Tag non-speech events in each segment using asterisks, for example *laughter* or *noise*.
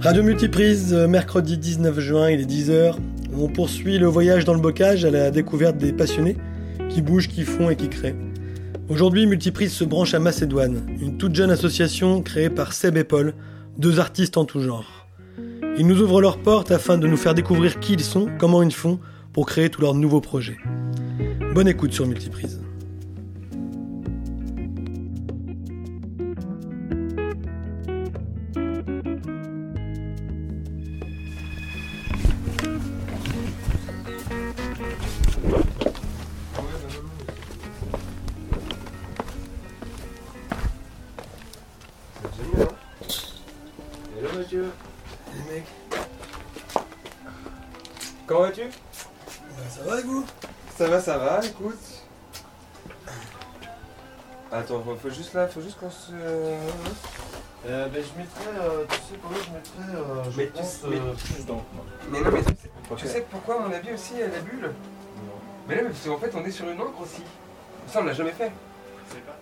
Radio Multiprise, euh, mercredi 19 juin, il est 10h. On poursuit le voyage dans le bocage à la découverte des passionnés qui bougent, qui font et qui créent. Aujourd'hui, Multiprise se branche à Macédoine, une toute jeune association créée par Seb et Paul, deux artistes en tout genre. Ils nous ouvrent leurs portes afin de nous faire découvrir qui ils sont, comment ils font, pour créer tous leurs nouveaux projets. Bonne écoute sur Multiprise. Attends, faut, faut juste là, faut juste qu'on se. Euh, ben, je mettrais, euh, tu sais quoi, je mettrais, euh, je Mais tu pense, sais- euh, mais- plus d'encre. Mais non, mais tu sais, Ok. tu sais pourquoi à mon avis aussi elle la bulle? Non. Mais là, parce qu'en fait on est sur une encre aussi. Ça on l'a jamais fait.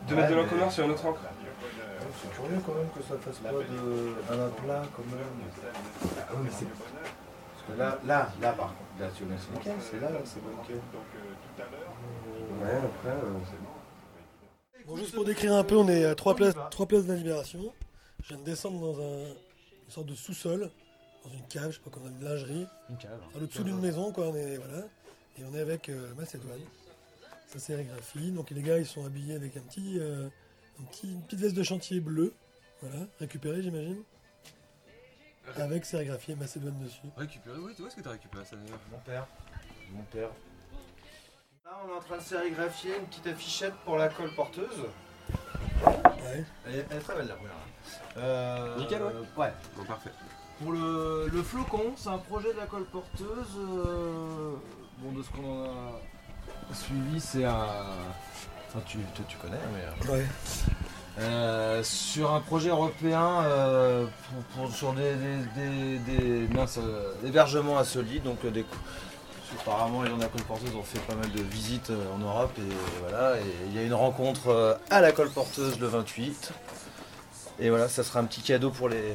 De Ouais, mettre de l'encre mais- noire sur une autre encre. C'est curieux quand même que ça fasse pas de, un aplat quand même. Ah oui, mais c'est. Parce que là, là, là par contre, là tu mets c'est nickel, c'est là, c'est pas nickel. Ouais, après. euh, Bon, juste pour décrire un peu, on est à trois places, trois places de la Libération. Je viens de descendre dans un, une sorte de sous-sol, dans une cave, je sais pas comment, une lingerie, Une cave. enfin, le dessous d'une maison, quoi. On est, voilà. Et on est avec euh, Macédoine. Sa sérigraphie. Donc les gars, ils sont habillés avec un petit, euh, un petit, une petite veste de chantier bleue, voilà, récupérée, j'imagine. Avec sérigraphie et Macédoine dessus. Récupérer, oui, tu vois ce que t'as récupéré ça d'ailleurs? Mon père. Mon père. Là, on est en train de sérigraphier une petite affichette pour la colle porteuse. Ouais. Elle est, elle est très belle la première. Euh, Nickel, ouais. Ouais. Bon, parfait. Pour le, le flocon, c'est un projet de la colle porteuse. euh, bon, de ce qu'on en a suivi, c'est un. Enfin, tu, toi, tu connais, mais. euh, Ouais. euh, sur un projet européen euh, pour, pour- sur des, des, des, des- mince, euh, l'hébergement à Soli, donc euh, des cou- apparemment les gens de la colporteuse ont fait pas mal de visites euh, en Europe et voilà et il y a une rencontre euh, à la colporteuse le 28 et voilà ça sera un petit cadeau pour les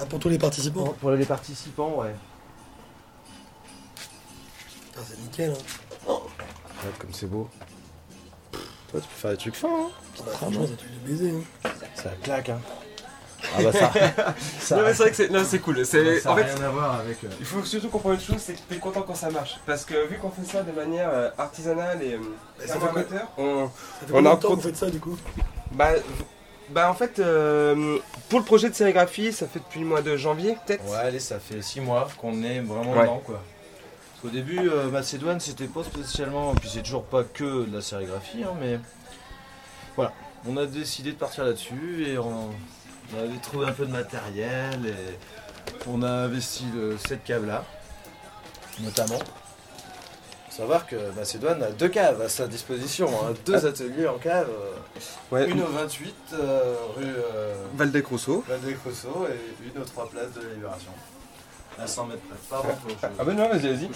Ah, pour tous les participants. pour les participants ouais Putain, c'est nickel. Hein. Regarde comme c'est beau toi tu peux faire des trucs fins hein Bah, franchement, c'est un truc de baiser. Hein. ça claque hein ah bah ça *laughs* ça, Non, mais c'est vrai que c'est, non, c'est cool. C'est, ça a en fait, rien à voir avec euh, il faut surtout comprendre une chose, c'est que t'es content quand ça marche. Parce que vu qu'on fait ça de manière euh, artisanale et euh, ça amateur, on, Ça fait On combien a de temps vous faites ça du coup Bah, bah en fait, euh, pour le projet de sérigraphie, ça fait depuis le mois de janvier, peut-être Ouais, allez, ça fait 6 mois qu'on est vraiment Ouais. dedans, quoi. Parce qu'au début, euh, Macédoine, c'était pas spécialement, puis c'est toujours pas que de la sérigraphie, hein, mais voilà, on a décidé de partir là-dessus et on, on avait trouvé un peu de matériel et on a investi cette cave-là, notamment. Faut savoir que Macédoine a deux caves à sa disposition, hein, deux ateliers en cave, euh, Ouais, une au 28 euh, rue euh, Valdec Rousseau. Valdec Rousseau et une aux trois places de la Libération. À 100 mètres près. Pardon Ah bah non, vas-y, vas-y.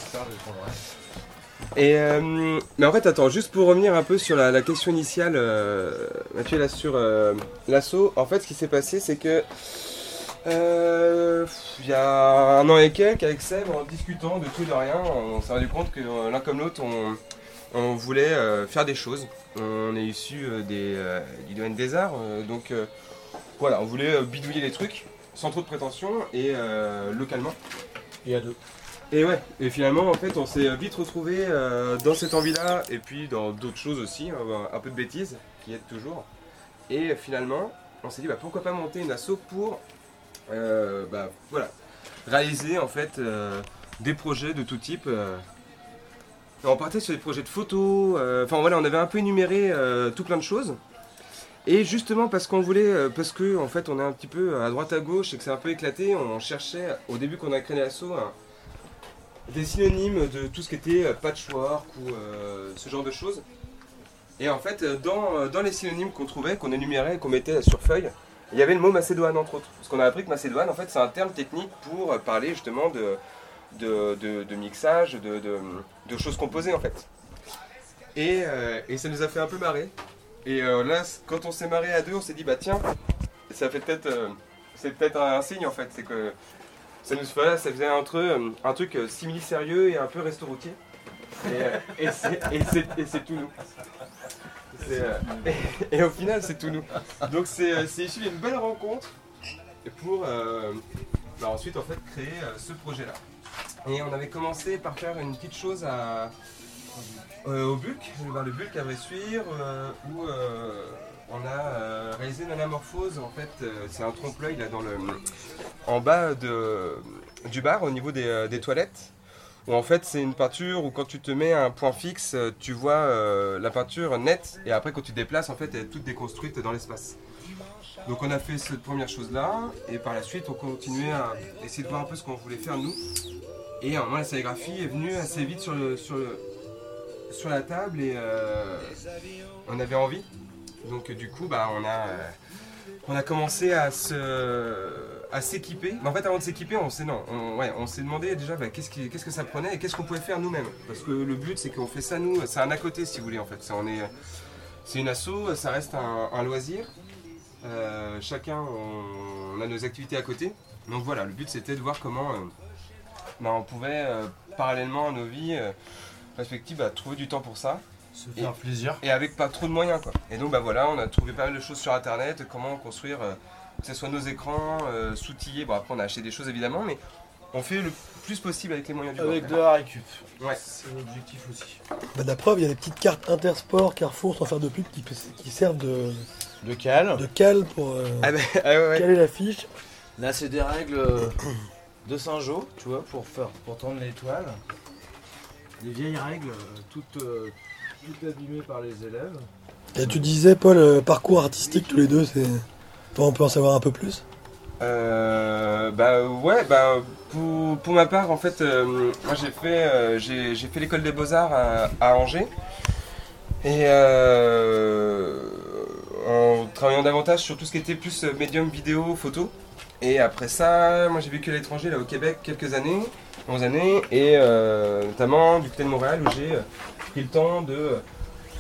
Et euh, mais en fait, attends, juste pour revenir un peu sur la, question initiale, euh, Mathieu, là sur euh, l'assaut, en fait, ce qui s'est passé, c'est que il y a un an et quelques, avec Seb, en discutant de tout et de rien, on s'est rendu compte que l'un comme l'autre, on, voulait faire des choses. On est issu du domaine des arts, donc voilà, on voulait bidouiller les trucs sans trop de prétention et localement. Y a deux. Et ouais, et finalement en fait on s'est vite retrouvé euh, dans cette envie-là et puis dans d'autres choses aussi, hein, un peu de bêtises qui aident toujours. Et finalement on s'est dit bah, pourquoi pas monter une asso pour euh, bah, voilà, réaliser en fait euh, des projets de tout type. on partait sur des projets de photos, enfin voilà on avait un peu énuméré tout plein de choses. Et justement parce qu'on voulait, parce que en fait on est un petit peu à droite à gauche et que c'est un peu éclaté, on cherchait au début qu'on a créé l'asso des synonymes de tout ce qui était euh, patchwork ou euh, ce genre de choses. Et en fait, euh, dans, les synonymes qu'on trouvait, qu'on énumérait, qu'on mettait sur feuille, il y avait le mot Macédoine entre autres. Parce qu'on a appris que Macédoine, en fait, c'est un terme technique pour parler justement de, de, mixage, de, choses composées en fait. Et, et ça nous a fait un peu marrer. Et là, quand on s'est marré à deux, on s'est dit, bah tiens, ça fait peut-être. c'est peut-être un, signe en fait, c'est que ça nous ça faisait entre eux un truc euh, simili sérieux et un peu resto routier. Et, euh, c'est tout nous. Euh, et, au final, c'est tout nous. Donc c'est issu d'une belle rencontre pour bah, ensuite en fait créer ce projet-là. Et on avait commencé par faire une petite chose à, au Bulk, vers le Bulk à Bressuire, où on a euh, réalisé une anamorphose. En fait, euh, c'est un trompe-l'œil là dans le, en bas du bar, au niveau des, euh, toilettes. Où en fait, c'est une peinture où quand tu te mets un point fixe, tu vois la peinture nette. Et après, quand tu déplaces, en fait, elle est toute déconstruite dans l'espace. Donc on a fait cette première chose là, et par la suite on continuait à essayer de voir un peu ce qu'on voulait faire nous. Et à un moment la sérigraphie est venue assez vite sur, le, sur, sur la table et on avait envie donc du coup, bah, on, a, euh, on a commencé à à s'équiper. Mais en fait, avant de s'équiper, on s'est non, on, s'est demandé déjà bah, qu'est-ce, qu'est-ce que ça prenait et qu'est-ce qu'on pouvait faire nous-mêmes. Parce que le but, c'est qu'on fait ça nous. C'est un à côté, si vous voulez, en fait. C'est, on est, c'est une asso, ça reste un, loisir. Euh, chacun, on, a nos activités à côté. Donc voilà, le but, c'était de voir comment euh, bah, on pouvait, parallèlement à nos vies respectives, trouver du temps pour ça. Se faire et, plaisir. Et avec pas trop de moyens quoi. Et donc bah voilà, on a trouvé pas mal de choses sur internet, comment construire, euh, que ce soit nos écrans, euh, s'outiller. Bon après on a acheté des choses évidemment, mais on fait le plus possible avec les moyens du bord. Avec de la récup. Ouais. C'est l'objectif aussi. Bah, la preuve, il y a des petites cartes Intersport, Carrefour sans faire de pub qui, qui servent de. De cale. De cale pour euh, ah bah, ah caler l'affiche. Là c'est des règles euh, de Saint-Jean, tu vois, pour faire pour tendre l'étoile. Des vieilles règles, toutes tout abîmé par les élèves. Et tu disais, Paul, parcours artistique tous les deux, c'est. On peut en savoir un peu plus? Euh, bah ouais, bah pour, ma part en fait, euh, moi j'ai fait euh, fait l'école des beaux arts à, Angers et en travaillant davantage sur tout ce qui était plus médium vidéo, photo. Et après ça, moi j'ai vécu à l'étranger là au Québec quelques années, 11 années, et notamment du côté de Montréal où j'ai pris le temps de,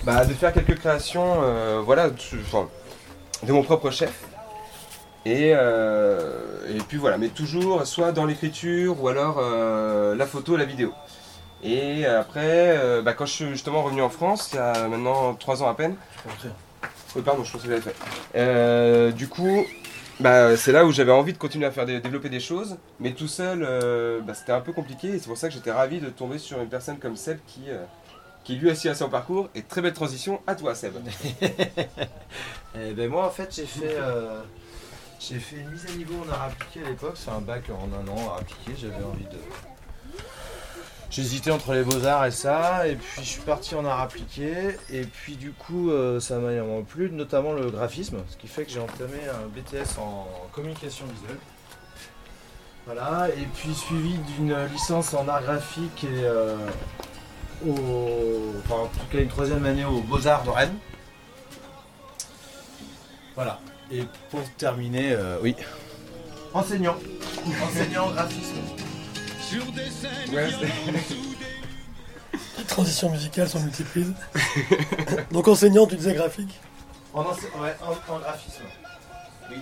bah, de faire quelques créations voilà, de mon propre chef. Et, euh, et, puis voilà, mais toujours soit dans l'écriture ou alors euh, la photo, la vidéo. Et après, bah, quand je suis justement revenu en France, il y a maintenant 3 ans à peine. Pardon, je pensais que j'avais fait. du coup, bah, c'est là où j'avais envie de continuer à faire développer des choses, mais tout seul, bah, c'était un peu compliqué. Et c'est pour ça que j'étais ravi de tomber sur une personne comme celle qui, qui lui aussi a son parcours. Et très belle transition à toi, Seb. *laughs* Eh ben moi, en fait, j'ai fait, euh, j'ai fait une mise à niveau en art appliqué à l'époque. C'est un bac en un an art appliqué. J'avais envie de. J'hésitais entre les beaux-arts et ça, et puis je suis parti en art appliqué, et puis du coup euh, ça m'a vraiment plu, notamment le graphisme, ce qui fait que j'ai entamé un BTS en communication visuelle. Voilà, et puis suivi d'une licence en art graphique et euh, enfin en tout cas une troisième année aux Beaux-Arts de Rennes. Voilà. Et pour terminer, euh, oui. Enseignant. Enseignant graphisme. Ouais, Transition musicale sans multiprise. *laughs* Donc enseignant, tu disais graphique? En, ouais, en, graphisme. Oui.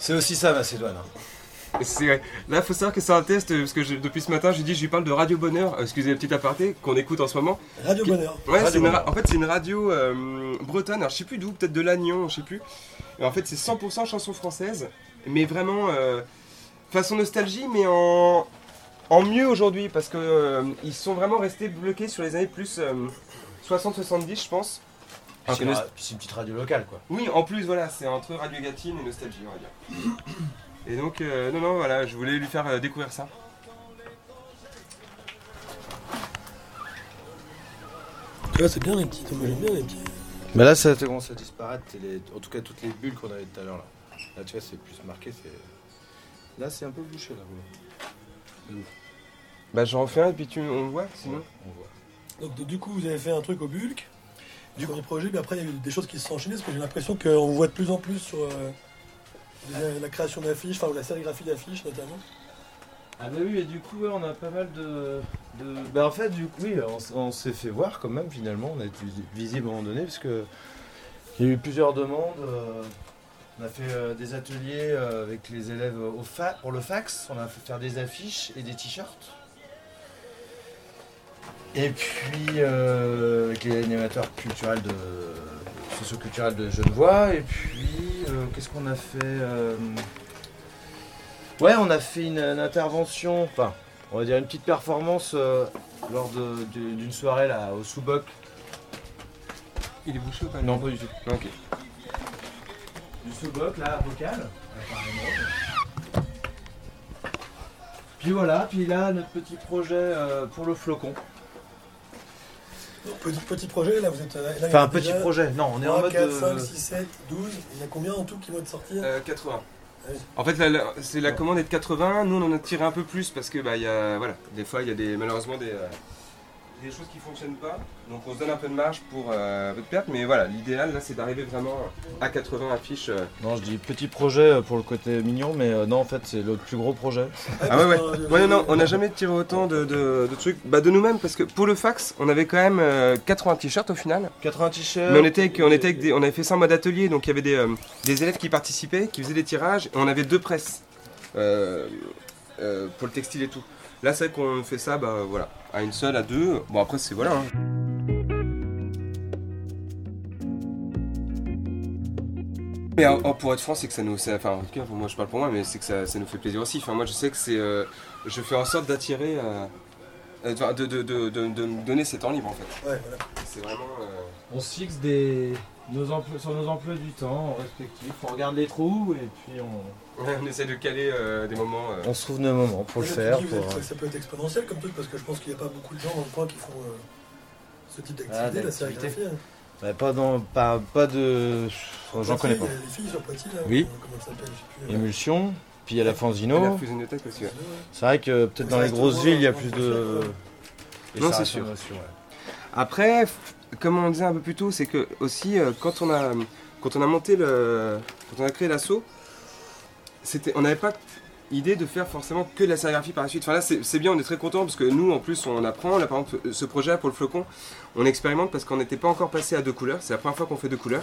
C'est aussi ça, Macédoine. Hein. *laughs* Là, il faut savoir que c'est un test, parce que depuis ce matin, j'ai dit, je lui parle de Radio Bonheur, euh, excusez le petit aparté, qu'on écoute en ce moment. Radio Bonheur. Ouais, en fait, c'est une radio euh, bretonne, alors je sais plus d'où, peut-être de Lannion, je sais plus. Et en fait, c'est 100% chansons françaises, mais vraiment euh, façon nostalgie, mais en, en mieux aujourd'hui, parce que ils sont vraiment restés bloqués sur les années plus 60-70, je pense. C'est une petite radio locale, quoi. Oui, en plus, voilà, c'est entre Radio Gatine et Nostalgie, on va dire. Et donc, euh, non, non, voilà, je voulais lui faire euh, découvrir ça. Tu vois, c'est bien les petits, moi j'aime bien les petits. Mais là, ça commence à disparaître, en tout cas toutes les bulles qu'on avait tout à l'heure là. Là, tu vois, c'est plus marqué, c'est. Là, c'est un peu bouché là. Bah, j'en refais un et puis tu, on le voit sinon. on voit. Donc, du coup, vous avez fait un truc au bulk, du premier projet, mais après, il y a eu des choses qui se sont enchaînées parce que j'ai l'impression qu'on voit de plus en plus sur. Euh, la, création d'affiches, enfin la sérigraphie d'affiches notamment. Ah bah oui, et du coup on a pas mal de... Bah en fait du coup oui, on, s'est fait voir quand même finalement, on a été visible à un moment donné parce que il y a eu plusieurs demandes. Euh, On a fait euh, des ateliers euh, avec les élèves au pour le fax. On a fait faire des affiches et des t-shirts. Et puis avec les animateurs culturels de socioculturels de Genevois. Et puis qu'est-ce qu'on a fait euh, Ouais, on a fait une, une intervention, enfin, on va dire une petite performance euh, lors d'une soirée là au Souboc. Il est bouché ou pas Non, pas du tout. Ok. Du Souboc là, vocal. apparemment. Puis voilà, puis là notre petit projet euh, pour le flocon. Petit, petit projet, là vous êtes. Là, il y Enfin un petit projet, non, on est en 3, mode. 4, euh, 5, 6, 7, 12. Il y en a combien en tout qui vont être sortis Euh, 80. Ouais. En fait, la- la- c'est la commande est de 80. Nous, on en a tiré un peu plus parce que, bah, il y a, voilà, des fois, il y a des, malheureusement des, euh, des choses qui fonctionnent pas. Donc, on se donne un peu de marge pour euh, votre perte. Mais voilà, l'idéal, là, c'est d'arriver vraiment à 80 affiches. euh. Non, je dis petit projet euh, pour le côté mignon, mais euh, non, en fait, c'est le plus gros projet. Ah ouais, ouais. Ouais, non, non, on n'a jamais tiré autant de, de- de trucs bah, de nous-mêmes parce que pour le fax, on avait quand même euh, 80 t-shirts au final. 80 t-shirts. Mais on était, avec- on était avec des- on avait fait ça en mode atelier, donc il y avait des, des élèves qui participaient, qui faisaient des tirages, et on avait deux presses pour le textile et tout. Là, c'est vrai qu'on fait ça, bah voilà, à une seule, à deux. Bon après c'est voilà. hein. Mais en- en- pour être franc, c'est que ça nous, enfin en tout cas, moi je parle pour moi, mais c'est que ça, ça nous fait plaisir aussi. Enfin moi je sais que c'est, euh, je fais en sorte d'attirer, euh, euh, enfin, de, de, de, de- de me donner ces temps libres en fait. Ouais, voilà. C'est vraiment. euh, On se fixe des, nos emplois, sur nos emplois du temps respectifs. On regarde les trous et puis on, *laughs* on essaie de caler euh, des moments. euh, on se trouve de moments pour le faire. pour, êtes- ça peut être exponentiel comme truc parce que je pense qu'il n'y a pas beaucoup de gens dans le coin qui font euh, ce type d'activité, Ah, la sérigraphie. hein. Pas, dans, pas, pas de. J'en connais pas. Il y a les filles sur Poitiers là. Oui. ou Comment ça s'appelle Je sais plus. euh, Émulsion, puis il y a la Fanzino. fusionnothèque aussi. ouais. C'est vrai que peut-être dans les grosses villes, il y a plus de. Non, c'est sûr. Après, comme on disait un peu plus tôt, c'est que aussi euh, quand on a quand on a monté le quand on a créé l'assaut, c'était on n'avait pas idée de faire forcément que de la sérigraphie par la suite. Enfin là c'est bien, on est très content parce que nous en plus on apprend. Là par exemple ce projet pour le flocon, on expérimente parce qu'on n'était pas encore passé à deux couleurs. C'est la première fois qu'on fait deux couleurs.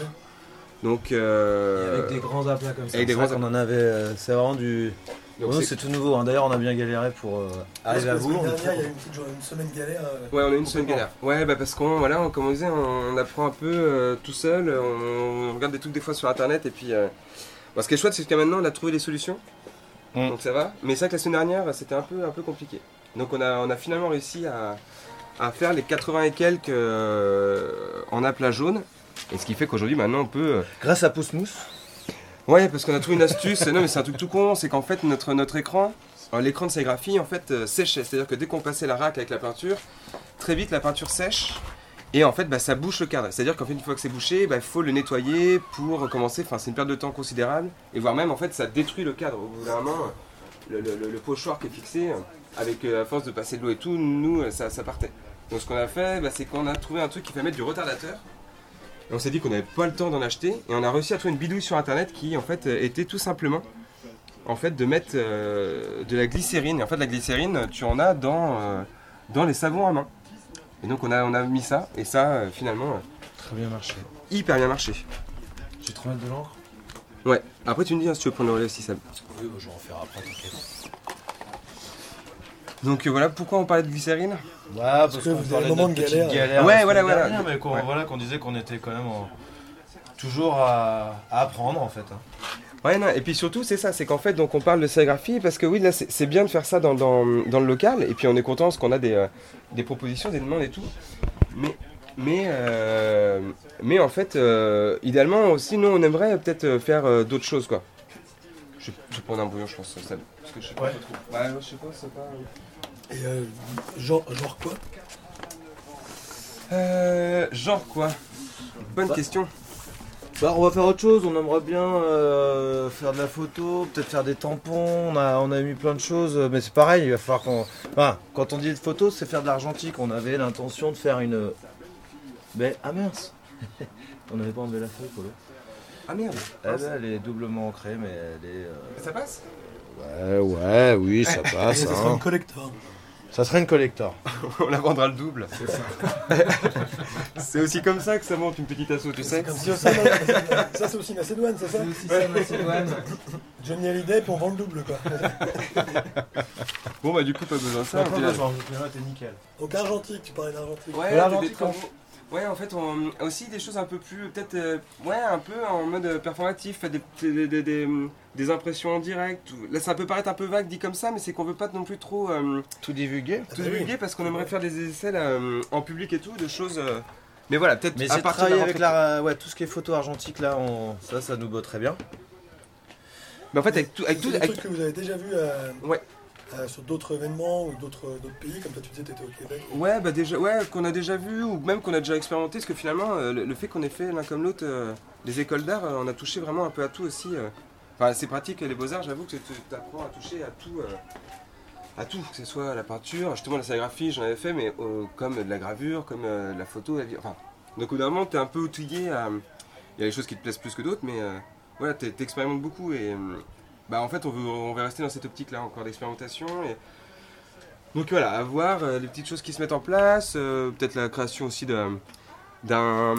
Donc euh, Avec des grands aplats comme ça. avec des grands qu'on en avait. euh, C'est vraiment du. Donc Pour nous, c'est- tout nouveau. hein. D'ailleurs, on a bien galéré pour euh, Parce arriver à la vous. semaine On est dernière, il y a eu une petite journée- une semaine galère. euh, Ouais, on a une complètement. galère. Ouais, bah parce qu'on, voilà, on- comme on disait, on, on apprend un peu euh, tout seul, on, on regarde des trucs des fois sur internet et puis. euh, bon, ce qui est chouette, c'est que maintenant on a trouvé les solutions, Mm. donc ça va. Mais c'est vrai que la semaine dernière, c'était un peu, un peu compliqué. Donc on a, on a finalement réussi à, à faire les 80 et quelques euh, en aplat jaune. Et ce qui fait qu'aujourd'hui, maintenant, on peut. Grâce à Pousse Mousse. Ouais, parce qu'on a trouvé une astuce. non, mais c'est un truc tout con. C'est qu'en fait, notre, notre écran, euh, l'écran de sérigraphie, en fait, euh, séchait. C'est-à-dire que dès qu'on passait la raque avec la peinture, très vite, la peinture sèche. Et en fait, bah, ça bouche le cadre. C'est-à-dire qu'en fait, une fois que c'est bouché, bah, il faut le nettoyer pour recommencer. Enfin, c'est une perte de temps considérable. Et voire même, en fait, ça détruit le cadre. Au bout d'un moment, le, pochoir qui est fixé, avec euh, à force de passer de l'eau et tout, nous, euh, ça, ça partait. Donc, ce qu'on a fait, bah, c'est qu'on a trouvé un truc qui fait mettre du retardateur. Et on s'est dit qu'on n'avait pas le temps d'en acheter et on a réussi à trouver une bidouille sur internet qui en fait euh, était tout simplement en fait de mettre euh, de la glycérine. Et en fait la glycérine tu en as dans, euh, dans les savons à main. Et donc on a, on a mis ça et ça euh, finalement Très bien marché. hyper bien marché. J'ai trop mettre de l'encre? Ouais. Après tu me dis hein, si tu veux prendre le relais aussi Seb. Oui, je vais en faire après, t'inquiète. Donc euh, voilà pourquoi on parlait de glycérine. Ouais, parce, que qu'on vous avez un de moment de petite galère. galère Ouais, voilà, voilà. dernière, mais qu'on Ouais. voilà, qu'on disait qu'on était quand même en- toujours à, à apprendre en fait. hein. Ouais, non, et puis surtout, c'est ça, c'est qu'en fait, donc on parle de sérigraphie parce que oui, là, c'est bien de faire ça dans, dans- dans le local, et puis on est content parce qu'on a des, euh, des propositions, des demandes et tout. Mais, mais, euh, mais en fait, euh, idéalement aussi, nous, on aimerait peut-être faire euh, d'autres choses, quoi. Je, vais prendre un bouillon, je pense, ça, parce que je sais pas Ouais. trop. Ouais, je sais pas, c'est pas. Et euh, genre, genre quoi? Euh, genre quoi? Bonne Bah. question. Bah, on va faire autre chose, on aimerait bien euh, faire de la photo, peut-être faire des tampons, on a, on a mis plein de choses, mais c'est pareil, il va falloir qu'on... Enfin, quand on dit de photo, c'est faire de l'argentique, on avait l'intention de faire une... Mais, ah mince *laughs* On n'avait pas enlevé la feuille, Polo. Ah merde. Eh ben, elle est doublement ancrée, mais elle est... euh, Ça passe Ouais, ouais, oui, ça passe. Ça sera hein. une collector. Ça serait une collector. on la vendra le double. *laughs* c'est aussi comme ça que ça monte une petite asso, tu sais. C'est comme si Osama- ça c'est aussi Macédoine, c'est ça C'est aussi ça, Macédoine. Johnny Hallyday, puis on vend le double quoi. Bon bah du coup pas besoin de ça. Ça, au final. t'es nickel. Donc argentique, tu parlais d'argentique. Ouais, l'argentique. Ouais, en fait, on, aussi des choses un peu plus, peut-être, euh, ouais, un peu en mode euh, performatif, des, des, des, des, des impressions en direct. ou- Là, ça peut paraître un peu vague dit comme ça, mais c'est qu'on veut pas non plus trop euh, Tout divulgué Ah tout oui. divulguer parce qu'on aimerait faire des essais là, euh, en public et tout, de choses. euh, mais voilà, peut-être Mais à c'est travailler avec la, ouais, tout ce qui est photo argentique là, on... ça, ça nous botterait bien. Mais en fait, avec tout. Avec tout des avec- que vous avez déjà euh, Ouais. Euh, sur d'autres événements ou d'autres pays, comme toi tu disais, tu étais au Québec. Ouais, bah déjà, ouais, qu'on a déjà vu ou même qu'on a déjà expérimenté, parce que finalement, euh, le, fait qu'on ait fait l'un comme l'autre euh, les écoles d'art, euh, on a touché vraiment un peu à tout aussi. euh. Enfin, c'est pratique les beaux-arts, j'avoue que tu apprends à toucher à tout, euh, à tout, que ce soit la peinture, justement la sérigraphie, j'en avais fait, mais euh, comme de la gravure, comme euh, de la photo, la enfin. Donc au bout d'un moment, t'es un peu outillé à. Il y a des choses qui te plaisent plus que d'autres, mais euh, voilà, t'es- t'expérimentes beaucoup et. Bah en fait, on, veut, on va rester dans cette optique-là encore d'expérimentation et. Donc voilà, à voir euh, les petites choses qui se mettent en place, euh, peut-être la création aussi d'un d'un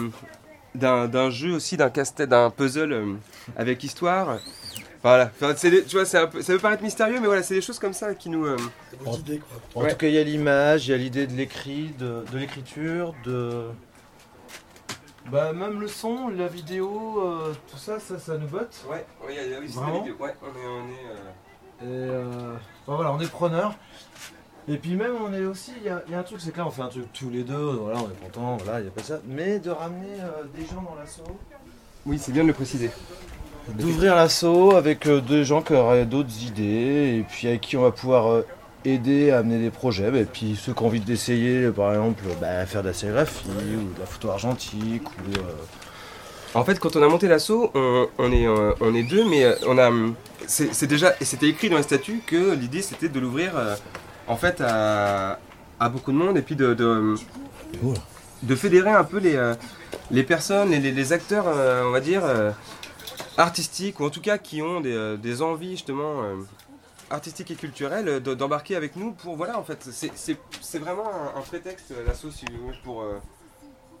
d'un d'un jeu aussi, d'un casse-tête, d'un puzzle euh, avec histoire. Voilà, Enfin, c'est des- tu vois, c'est un peu, ça peut paraître mystérieux, mais voilà, c'est des choses comme ça qui nous. euh, vos idées quoi. En Ouais. tout cas, il y a l'image, il y a l'idée de l'écrit, de, de l'écriture, de. Bah, même le son, la vidéo, euh, tout ça, ça, ça nous botte. Ouais, ouais, y a- oui, c'est la vidéo. Ouais, on est, on est, euh, Et euh, enfin, voilà, on est preneur. Et puis même, on est aussi, il y, a- il y a un truc, c'est que là, on fait un truc tous les deux, voilà, on est content, voilà, il n'y a pas ça. Mais de ramener euh, des gens dans l'assaut, Oui, c'est bien de le préciser. d'ouvrir l'assaut avec des gens qui auraient d'autres idées, et puis avec qui on va pouvoir aider à amener des projets. Et puis ceux qui ont envie d'essayer, par exemple, bah, faire de la sérigraphie ou de la photo argentique, ou... euh, En fait, quand on a monté l'assaut, on, est, euh, on est deux, mais euh, on a. C'est déjà. Et c'était écrit dans les statuts que l'idée c'était de l'ouvrir en fait à, à beaucoup de monde et puis de. de de fédérer un peu les, les personnes, les, les- les acteurs, on va dire, artistiques, ou en tout cas qui ont des, des envies justement euh, artistiques et culturelles, euh, de- d'embarquer avec nous pour, voilà, en fait, c'est- c'est c'est vraiment un, un prétexte, euh, l'asso, si vous voulez, pour, euh,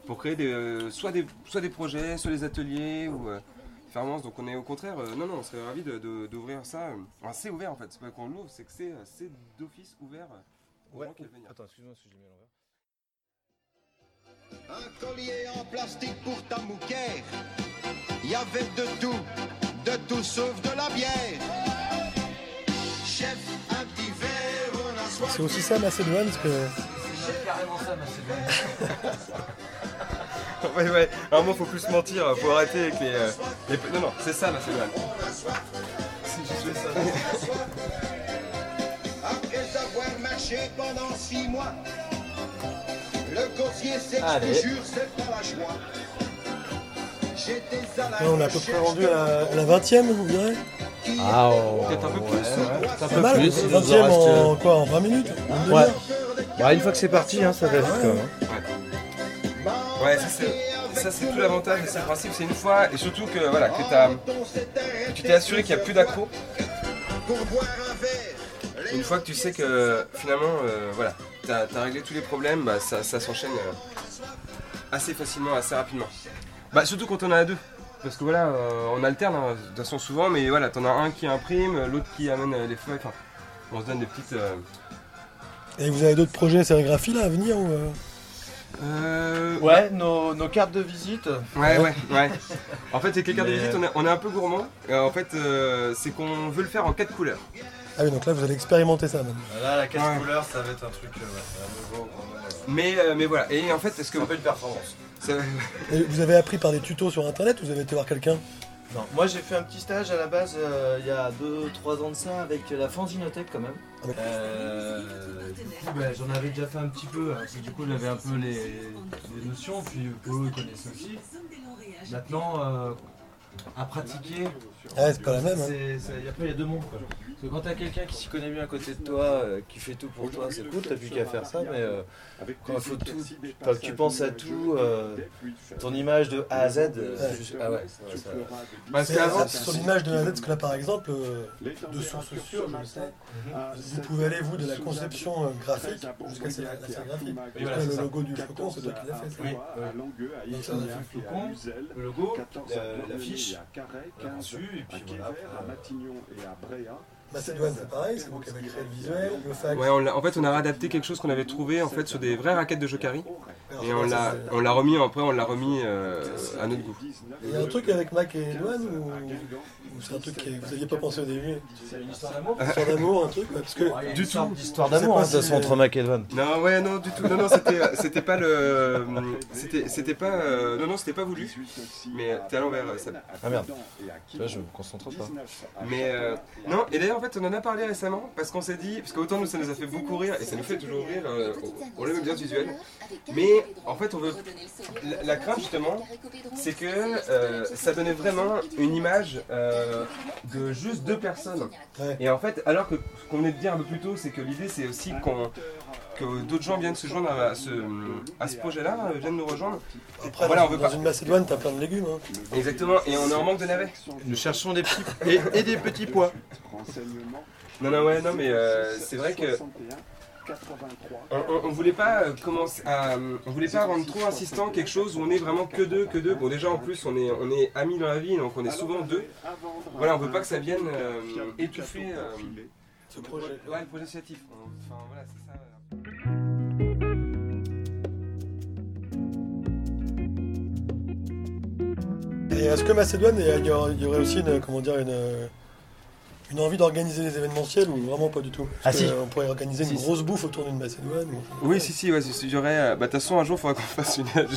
pour créer des, euh, soit, des, soit des projets, soit des ateliers, ou euh, différences. Donc on est au contraire, euh, non, non, on serait ravis d'ouvrir de, d'ouvrir ça. euh, enfin, c'est ouvert en fait, c'est pas qu'on l'ouvre, c'est que c'est euh, c'est d'office ouvert. euh, Ouais. venir. Attends, excuse-moi si je l'ai mis à l'envers. Un collier en plastique pour ta mouquère. Il y avait de tout, de tout sauf de la bière. C'est aussi ça Macédoine, parce que C'est carrément ça, Macédoine. *laughs* Ouais, ouais, à un moment faut plus se mentir, faut arrêter avec les. euh, les- Non, non, c'est ça, Macédoine. Après avoir marché pendant six mois, le te jure, c'est pas la joie. J'étais à la là, on est à peu près rendu de à la, à la 20ème, vous direz Ah, oh, Peut-être un peu plus. ouais, un peu mal, plus. il nous en 20ème reste, en quoi En 20 minutes Une Ouais. Bah, une fois que c'est parti, hein, ça va vite quand même. Ouais, ça c'est, ça c'est tout l'avantage de ce principe, c'est une fois, et surtout que voilà, que, tu t'es assuré qu'il n'y a plus d'accro. pour boire un verre. Une fois que tu sais que finalement, euh, voilà, t'as as réglé tous les problèmes, bah, ça, ça s'enchaîne euh, assez facilement, assez rapidement. Bah surtout quand on est à deux. Parce que voilà, euh, on alterne hein, de toute façon souvent, mais voilà, t'en as un qui imprime, l'autre qui amène euh, les feuilles, enfin, on se donne des petites... euh, Et vous avez d'autres projets sérigraphie là à venir ou, euh euh, Ouais, nos, nos cartes de visite. Ouais, ouais, ouais. *laughs* En fait, c'est que les cartes de Mais, visite, on est, on est un peu gourmand. Et en fait, euh, c'est qu'on veut le faire en quatre couleurs. Ah oui, donc là vous allez expérimenter ça même. Là, la 4 Ouais. couleurs, ça va être un truc. euh, nouveau, euh, Mais, euh, mais voilà. Et en fait, est-ce que C'est un peu une performance. ça- *laughs* vous avez appris par des tutos sur internet ou vous avez été voir quelqu'un? Non, moi j'ai fait un petit stage à la base euh, il y a 2-3 ans de ça avec la Fanzinothèque quand même. Ah. Euh, du coup, bah, j'en avais déjà fait un petit peu, hein, parce que du coup j'avais un peu les, les notions, puis eux ils connaissaient aussi. Maintenant, euh, à pratiquer. Ouais, c'est pas la même. hein. A- Après, il y a deux mondes. Quoi. Parce que quand t'as quelqu'un qui s'y connaît bien à côté de toi, euh, qui fait tout pour toi, c'est cool, t'as plus qu'à faire ça, mais euh, quand il faut tout, que tu penses à tout, euh, ton image de A à Z, Ouais. juste- ah ouais, ça- ça- Parce Mais, qu'avant, euh, sur l'image de la Z, parce que là par exemple, euh, de sources sûres, je le sais, vous pouvez aller vous de la conception euh, graphique jusqu'à la, la sérigraphie. Oui, voilà, le ça. logo du flocon, c'est toi qui l'as fait. Oui. Donc ça, on a fait le flocon, le logo, on l'a conçu, et puis voilà. à Matignon et à Bréa. Macédoine, c'est pareil, c'est vous qui avez créé le visuel, le fax. ouais, on l'a- en fait, on a réadapté quelque chose qu'on avait trouvé en fait sur des vraies raquettes de Jokari et on ça, l'a, on l'a remis après, on l'a remis euh, à notre goût. Il y a un truc avec Mac et Edouane ou, ou c'est un truc que vous n'aviez pas pensé au début? C'est une histoire d'amour? Une histoire d'amour, un truc Parce que Du tout. Histoire d'amour, hein, de toute si- façon, entre Mac et Edouane. Non, ouais, non, du tout. Non, non, c'était, c'était pas le, c'était, c'était pas, euh, non, non, c'était pas voulu. Mais t'es à l'envers, ça. Ah merde. Tu vois, je me concentre pas. Mais euh, non, et d'ailleurs en fait on en a parlé récemment parce qu'on s'est dit, parce qu'autant nous ça nous a fait beaucoup rire et ça nous fait toujours rire, euh, on aime bien visuel, mais en fait on veut, la, la crainte justement c'est que euh, ça donnait vraiment une image euh, de juste deux personnes. Et en fait alors que ce qu'on venait de dire un peu plus tôt c'est que l'idée c'est aussi qu'on que d'autres gens viennent se joindre à ce, à ce projet-là, euh, viennent nous rejoindre. après, Voilà, dans, on veut dans pas- une Macédoine, t'as plein de légumes. Hein. Exactement, et on est en manque de navets. Nous cherchons des petits et, et des petits pois. Non, non, ouais, non, mais euh, c'est vrai que On, on- on voulait pas euh, commencer à, on voulait pas rendre trop insistant quelque chose où on est vraiment que deux, que deux. Bon déjà en plus on est, on est amis dans la vie donc on est souvent deux. Voilà, on veut pas que ça vienne euh, étouffer euh, Ce projet. ouais, le projet associatif. On- Enfin voilà, c'est ça. Et est-ce que Macédoine, il y aurait aussi une, comment dire, une, une envie d'organiser des événementiels ou vraiment pas du tout Parce Ah, si. que, euh, On pourrait organiser une Si, grosse bouffe autour d'une Macédoine. ou- Oui, si, si, ouais, j'aurais. euh, Bah, de toute façon, un jour, il faudra qu'on *laughs* fasse une AG.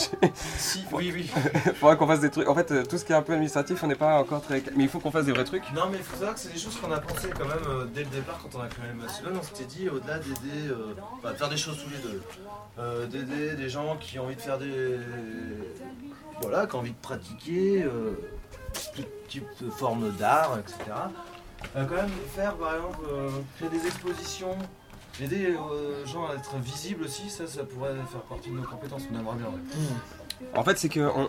Si, oui, oui. Il *laughs* faudra qu'on fasse des trucs. En fait, euh, tout ce qui est un peu administratif, on n'est pas encore très. Mais il faut qu'on fasse des vrais trucs. Non, mais il faut savoir que c'est des choses qu'on a pensé quand même euh, dès le départ quand on a créé Macédoine. On s'était dit, au-delà d'aider, euh, bah, de faire des choses tous les deux, euh, d'aider des gens qui ont envie de faire des. Voilà, qui ont envie de pratiquer, euh, tout type de formes d'art, etc. Euh, quand même faire, par exemple, euh, créer des expositions, aider euh, les gens à être visibles aussi, ça, ça pourrait faire partie de nos compétences. On aimerait bien, ouais. Hmm. En fait, c'est qu'on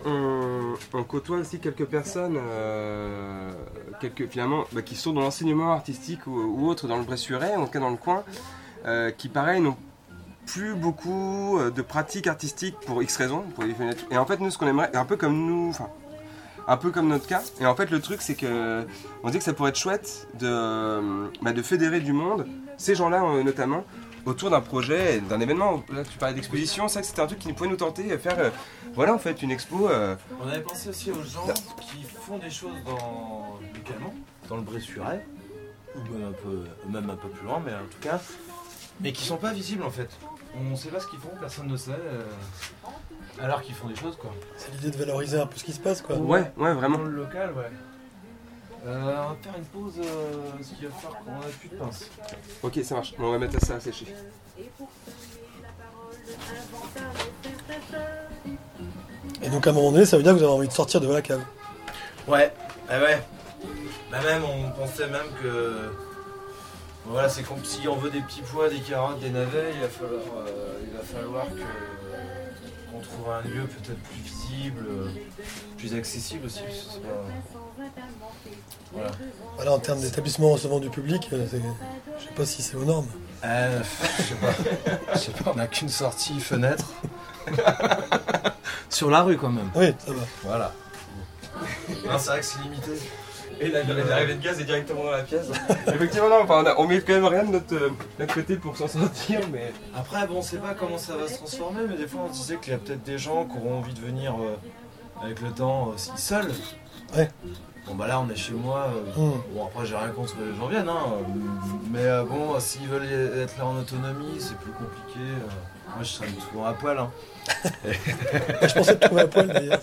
on, côtoie aussi quelques personnes, euh, finalement, bah, qui sont dans l'enseignement artistique ou, autre dans le Bressuret, en tout cas dans le coin, euh, qui, pareil, n'ont plus beaucoup euh, de pratiques artistiques pour X raisons. pour Et en fait, nous, ce qu'on aimerait, un peu comme nous, un peu comme notre cas. Et en fait, le truc, c'est que on dit que ça pourrait être chouette de, bah, de fédérer du monde, ces gens-là euh, notamment, autour d'un projet, d'un événement. Là, tu parlais d'exposition, ça, c'était un truc qui pouvait nous tenter, faire, euh, voilà, en fait, une expo. euh, On avait pensé aussi aux gens qui font des choses dans localement, dans le Bressuret, ou même un peu, même un peu plus loin, mais en tout cas, mais qui sont pas visibles en fait. On sait pas ce qu'ils font, personne ne sait, euh, alors qu'ils font des choses quoi. C'est l'idée de valoriser un peu ce qui se passe, quoi. Ouais, ouais, vraiment. Dans le local, ouais. Euh, on va faire une pause, euh, parce qu'il va falloir qu'on a plus de pince. Ok, ça marche. On va mettre ça à sécher. Et donc à un moment donné, ça veut dire que vous avez envie de sortir de la cave. Ouais, bah ouais. Bah même, on pensait même que... Voilà, c'est comme si on veut des petits pois, des carottes, des navets, il va falloir, euh, il va falloir que qu'on trouve un lieu peut-être plus visible, euh, plus accessible aussi. parce que c'est pas- Voilà. Voilà, en termes d'établissement recevant du public, euh, je sais pas si c'est aux normes. Euh, je sais pas. Je sais pas, on n'a qu'une sortie fenêtre. Sur la rue quand même. Oui, ça va. Voilà. C'est vrai que c'est limité. Et la- l'arrivée de gaz est directement dans la pièce. *laughs* Effectivement, non, enfin, on, a- on met quand même rien de notre, euh, notre côté pour s'en sortir, mais. Après, bon, on sait pas comment ça va se transformer, mais des fois on se disait qu'il y a peut-être des gens qui auront envie de venir euh, avec le temps euh, s'ils seuls. Ouais. Bon, bah là, on est chez moi. euh, Hmm. Bon, après, j'ai rien contre les gens viennent, hein. euh, Mais euh, bon, s'ils veulent être là en autonomie, c'est plus compliqué. Moi, je serais souvent à poil. Hein. *laughs* Je pensais te trouver à poil d'ailleurs.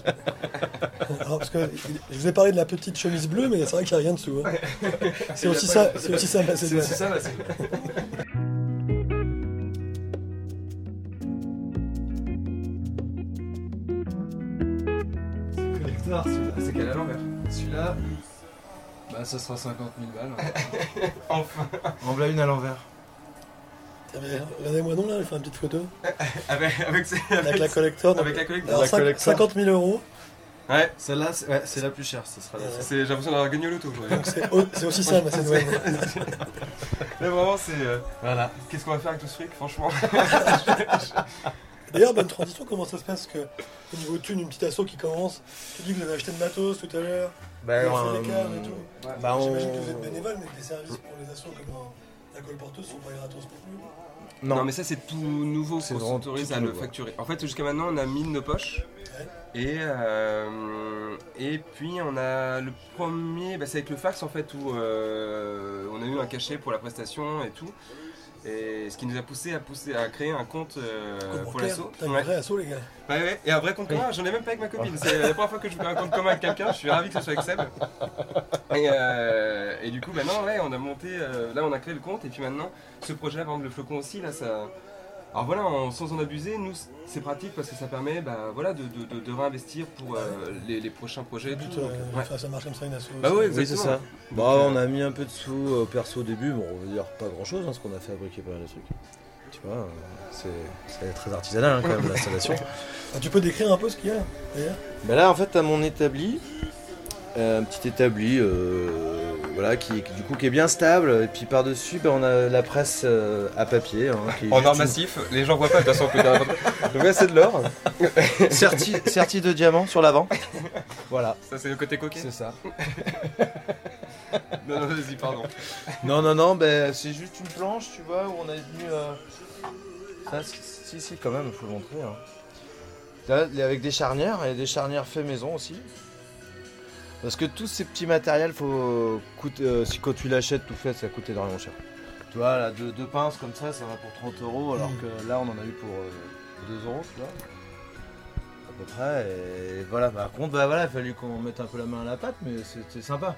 Alors, parce que je vous ai parlé de la petite chemise bleue, mais c'est vrai qu'il n'y a rien dessous. hein. *laughs* C'est aussi ça, c'est aussi ça, C'est ça, c'est. Qu'elle à l'envers. Celui-là, Bah, ça sera 50 000 balles. hein. *laughs* Enfin en voilà une à l'envers. Regardez-moi non là, je fais une petite photo. *laughs* Avec, avec, la collector. donc- avec la collecte. Alors, La collector. 50 000 euros. Ouais, Celle-là, c'est ouais, la plus chère, ce sera Ouais. j'ai l'impression d'avoir gagné au loto aujourd'hui. Donc c'est au- c'est aussi ça, Macédoine. *laughs* Mais vraiment, c'est. euh, Voilà. Qu'est-ce qu'on va faire avec tout ce fric, franchement? *laughs* D'ailleurs, bonne transition, comment ça se passe? Que, Au niveau thune, une petite asso qui commence, tu dis que vous avez acheté de matos tout à l'heure, Bah, vous avez fait euh, des câbles et tout. bah, on- J'imagine que vous êtes bénévole, mais des services pour les assos comme sont pas gratos non plus. Non, Non, mais ça c'est tout nouveau C'est qu'on s'autorise tout à le nouveau. facturer. En fait jusqu'à maintenant on a mis nos poches. Et, euh, et puis on a le premier, bah, c'est avec le fax en fait où euh, on a eu un cachet pour la prestation et tout. Et ce qui nous a poussé à, pousser, à créer un compte euh, pour l'assaut. T'as Ouais. vraie asso, les gars. Ouais, ouais. Et un vrai compte commun, j'en ai même pas avec ma copine. C'est la première fois que je fais un compte commun avec quelqu'un, je suis ravi que ce soit avec Seb. Et, euh, et du coup, maintenant, ouais, on a monté, euh, là on a créé le compte, et puis maintenant, ce projet-là, par exemple, le flocon aussi, là, ça. Alors voilà, en- sans en abuser, nous, c'est pratique parce que ça permet bah, voilà, de, de- de- de réinvestir pour euh, les, les prochains projets. et But, tout, donc, euh, ouais. ça marche comme ça, une asso. Bah ouais, Oui, c'est ça. Bah, on euh, a mis un peu de sous euh, perso au début, bon, on va dire pas grand chose, parce qu'on a fabriqué pas mal de trucs. Tu vois, euh, c'est c'est très artisanal hein, quand même l'installation. *laughs* Ah, tu peux décrire un peu ce qu'il y a, d'ailleurs? Bah là, en fait, t'as mon établi, euh, un petit établi, euh, voilà, qui, qui, du coup qui est bien stable. Et puis par dessus, on a la presse euh, à papier, hein, qui est En or une- massif, les gens voient pas de toute façon. Donc *laughs* ouais, c'est de l'or. serti, serti de diamant sur l'avant. Voilà, Ça, c'est le côté coquet. c'est ça. *laughs* Non, non, vas-y, pardon. Non, non, non, ben, c'est juste une planche, tu vois, où on a venu. euh, Ça, si, si, quand même, il faut le montrer. hein. Là, avec des charnières, et des charnières fait maison aussi. Parce que tous ces petits matériels, faut coûter, euh, si quand tu l'achètes tout fait, ça coûte énormément cher. Tu vois, là, deux, deux pinces comme ça, ça va pour 30 euros, alors que là, on en a eu pour euh, 2 euros, tu vois. À peu près, et voilà. Par contre, bah voilà, il a fallu qu'on mette un peu la main à la pâte, mais c'était sympa.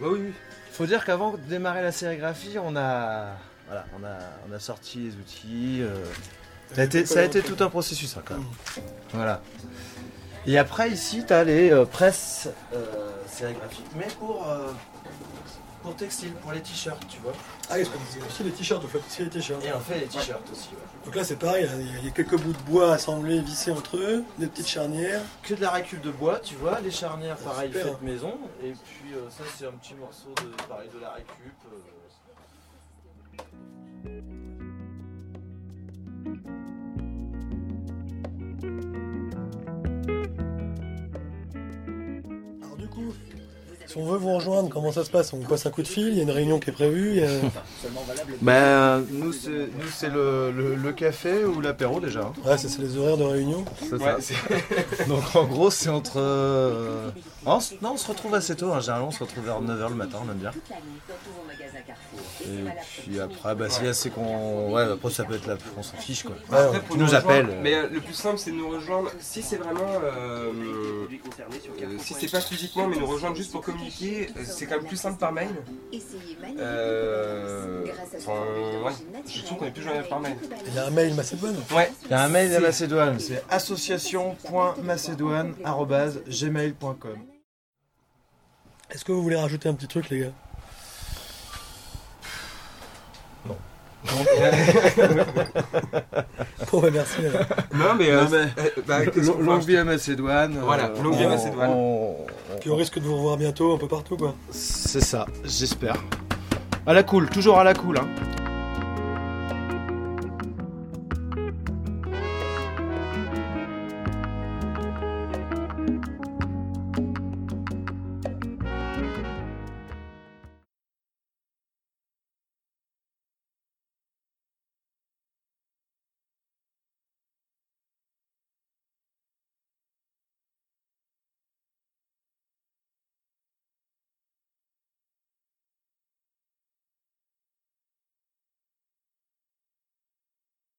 Bah oui, oui. Faut dire qu'avant de démarrer la sérigraphie, on a, voilà, on a, on a sorti les outils. euh, ça a été, ça a été tout un processus, hein, quand même. Voilà. Et après, ici, tu as les euh, presses euh, sérigraphiques, mais pour, euh, pour textile, pour les t-shirts, tu vois. Ah, parce que aussi les t-shirts, vous faites aussi les t-shirts. Et on fait les t-shirts aussi. ouais. Donc là, c'est pareil, il y a- il y a quelques bouts de bois assemblés, vissés entre eux, des petites charnières. Que de la récup de bois, tu vois, les charnières, pareil, Super. faites maison. Et puis, euh, ça, c'est un petit morceau de, pareil, de la récup. euh, si on veut vous rejoindre, comment ça se passe? On passe un coup de fil, il y a une réunion qui est prévue. a- Ben, nous, c'est, nous, c'est le, le- le café ou l'apéro déjà. hein. Ouais, ça, c'est les horaires de réunion. C'est Ouais, ça. c'est- *laughs* Donc en gros, c'est entre. euh, Non, on se- non, on se retrouve assez tôt. hein. Généralement, on se retrouve vers 9h le matin, on aime bien. Et puis après, bah, si c'est qu'on. Ouais, après, ça peut être là, on s'en fiche quoi. Ouais, Après, ouais. pour Tu nous rejoindre- appelles. Mais euh, le plus simple, c'est de nous rejoindre. Si c'est vraiment. euh, euh, si c'est pas physiquement, mais nous rejoindre juste pour communiquer, euh, c'est quand même plus simple par mail. Euh, enfin, ouais, je trouve qu'on est plus joignable par mail. Il y a un mail Macédoine. Ouais, Il y a un mail à Macédoine, c'est association.macédoine.gmail.com. Est-ce que vous voulez rajouter un petit truc, les gars? Bon, bah merci. alors. non, mais. euh, Non, mais- bah, Longue vie à Macédoine. Voilà, euh, longue vie à Macédoine. on- on- Puis on risque de vous revoir bientôt un peu partout, quoi. C'est ça, j'espère. À la cool, toujours à la cool. Hein.